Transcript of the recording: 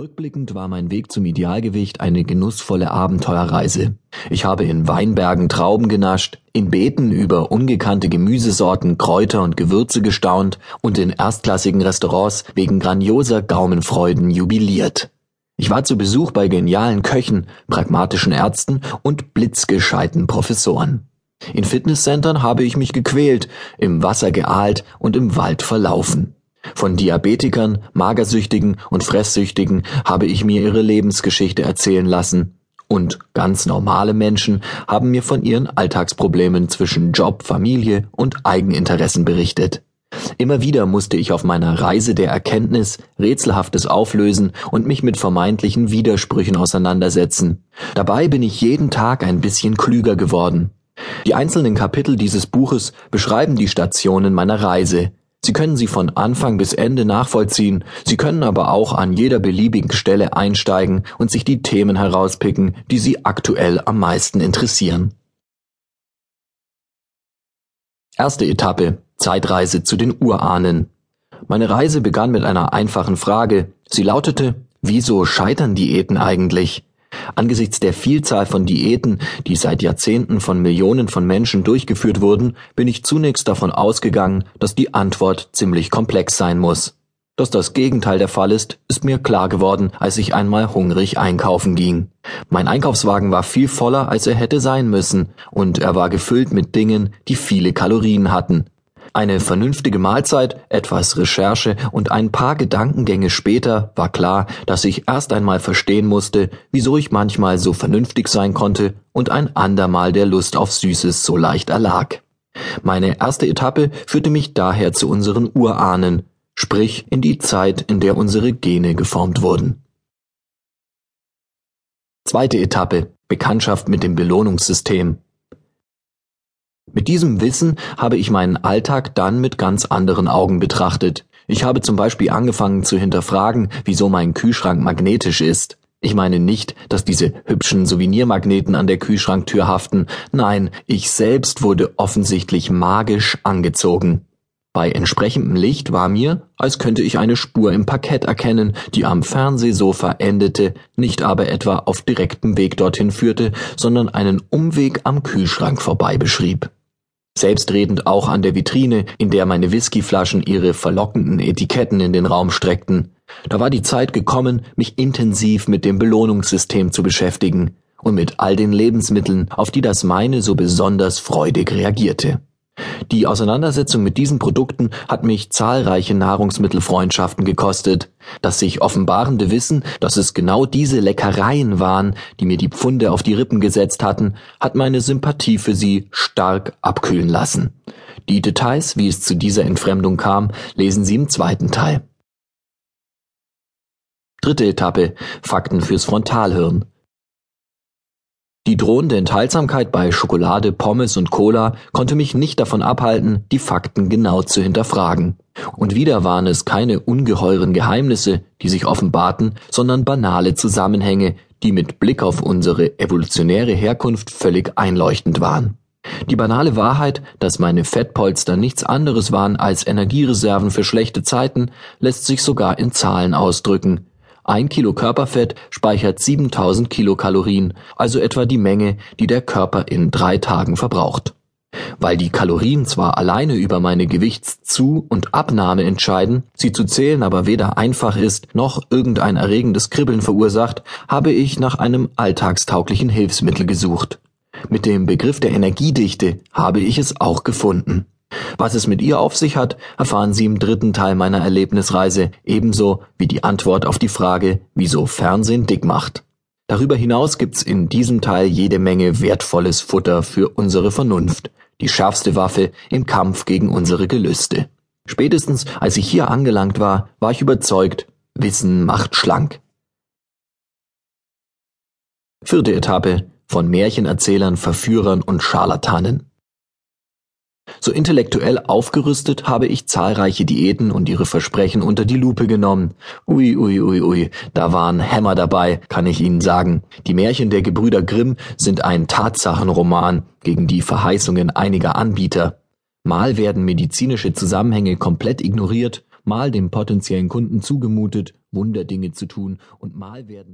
Rückblickend war mein Weg zum Idealgewicht eine genussvolle Abenteuerreise. Ich habe in Weinbergen Trauben genascht, in Beeten über ungekannte Gemüsesorten, Kräuter und Gewürze gestaunt und in erstklassigen Restaurants wegen grandioser Gaumenfreuden jubiliert. Ich war zu Besuch bei genialen Köchen, pragmatischen Ärzten und blitzgescheiten Professoren. In Fitnesscentern habe ich mich gequält, im Wasser geahlt und im Wald verlaufen. Von Diabetikern, Magersüchtigen und Fresssüchtigen habe ich mir ihre Lebensgeschichte erzählen lassen. Und ganz normale Menschen haben mir von ihren Alltagsproblemen zwischen Job, Familie und Eigeninteressen berichtet. Immer wieder musste ich auf meiner Reise der Erkenntnis Rätselhaftes auflösen und mich mit vermeintlichen Widersprüchen auseinandersetzen. Dabei bin ich jeden Tag ein bisschen klüger geworden. Die einzelnen Kapitel dieses Buches beschreiben die Stationen meiner Reise, Sie können sie von Anfang bis Ende nachvollziehen, Sie können aber auch an jeder beliebigen Stelle einsteigen und sich die Themen herauspicken, die Sie aktuell am meisten interessieren. Erste Etappe Zeitreise zu den Urahnen. Meine Reise begann mit einer einfachen Frage. Sie lautete, wieso scheitern Diäten eigentlich? Angesichts der Vielzahl von Diäten, die seit Jahrzehnten von Millionen von Menschen durchgeführt wurden, bin ich zunächst davon ausgegangen, dass die Antwort ziemlich komplex sein muss. Dass das Gegenteil der Fall ist, ist mir klar geworden, als ich einmal hungrig einkaufen ging. Mein Einkaufswagen war viel voller, als er hätte sein müssen, und er war gefüllt mit Dingen, die viele Kalorien hatten. Eine vernünftige Mahlzeit, etwas Recherche und ein paar Gedankengänge später war klar, dass ich erst einmal verstehen musste, wieso ich manchmal so vernünftig sein konnte und ein andermal der Lust auf Süßes so leicht erlag. Meine erste Etappe führte mich daher zu unseren Urahnen, sprich in die Zeit, in der unsere Gene geformt wurden. Zweite Etappe Bekanntschaft mit dem Belohnungssystem. Mit diesem Wissen habe ich meinen Alltag dann mit ganz anderen Augen betrachtet. Ich habe zum Beispiel angefangen zu hinterfragen, wieso mein Kühlschrank magnetisch ist. Ich meine nicht, dass diese hübschen Souvenirmagneten an der Kühlschranktür haften. Nein, ich selbst wurde offensichtlich magisch angezogen. Bei entsprechendem Licht war mir, als könnte ich eine Spur im Parkett erkennen, die am Fernsehsofa endete, nicht aber etwa auf direktem Weg dorthin führte, sondern einen Umweg am Kühlschrank vorbei beschrieb. Selbstredend auch an der Vitrine, in der meine Whiskyflaschen ihre verlockenden Etiketten in den Raum streckten. Da war die Zeit gekommen, mich intensiv mit dem Belohnungssystem zu beschäftigen und mit all den Lebensmitteln, auf die das meine so besonders freudig reagierte. Die Auseinandersetzung mit diesen Produkten hat mich zahlreiche Nahrungsmittelfreundschaften gekostet. Das sich offenbarende Wissen, dass es genau diese Leckereien waren, die mir die Pfunde auf die Rippen gesetzt hatten, hat meine Sympathie für sie stark abkühlen lassen. Die Details, wie es zu dieser Entfremdung kam, lesen Sie im zweiten Teil. Dritte Etappe Fakten fürs Frontalhirn. Die drohende Enthaltsamkeit bei Schokolade, Pommes und Cola konnte mich nicht davon abhalten, die Fakten genau zu hinterfragen. Und wieder waren es keine ungeheuren Geheimnisse, die sich offenbarten, sondern banale Zusammenhänge, die mit Blick auf unsere evolutionäre Herkunft völlig einleuchtend waren. Die banale Wahrheit, dass meine Fettpolster nichts anderes waren als Energiereserven für schlechte Zeiten, lässt sich sogar in Zahlen ausdrücken, ein Kilo Körperfett speichert 7000 Kilokalorien, also etwa die Menge, die der Körper in drei Tagen verbraucht. Weil die Kalorien zwar alleine über meine Gewichtszu- und Abnahme entscheiden, sie zu zählen aber weder einfach ist noch irgendein erregendes Kribbeln verursacht, habe ich nach einem alltagstauglichen Hilfsmittel gesucht. Mit dem Begriff der Energiedichte habe ich es auch gefunden. Was es mit ihr auf sich hat, erfahren Sie im dritten Teil meiner Erlebnisreise, ebenso wie die Antwort auf die Frage, wieso Fernsehen dick macht. Darüber hinaus gibt's in diesem Teil jede Menge wertvolles Futter für unsere Vernunft, die schärfste Waffe im Kampf gegen unsere Gelüste. Spätestens als ich hier angelangt war, war ich überzeugt, Wissen macht schlank. Vierte Etappe von Märchenerzählern, Verführern und Scharlatanen. So intellektuell aufgerüstet habe ich zahlreiche Diäten und ihre Versprechen unter die Lupe genommen. Ui, ui, ui, ui, da waren Hämmer dabei, kann ich Ihnen sagen. Die Märchen der Gebrüder Grimm sind ein Tatsachenroman gegen die Verheißungen einiger Anbieter. Mal werden medizinische Zusammenhänge komplett ignoriert, mal dem potenziellen Kunden zugemutet Wunderdinge zu tun, und mal werden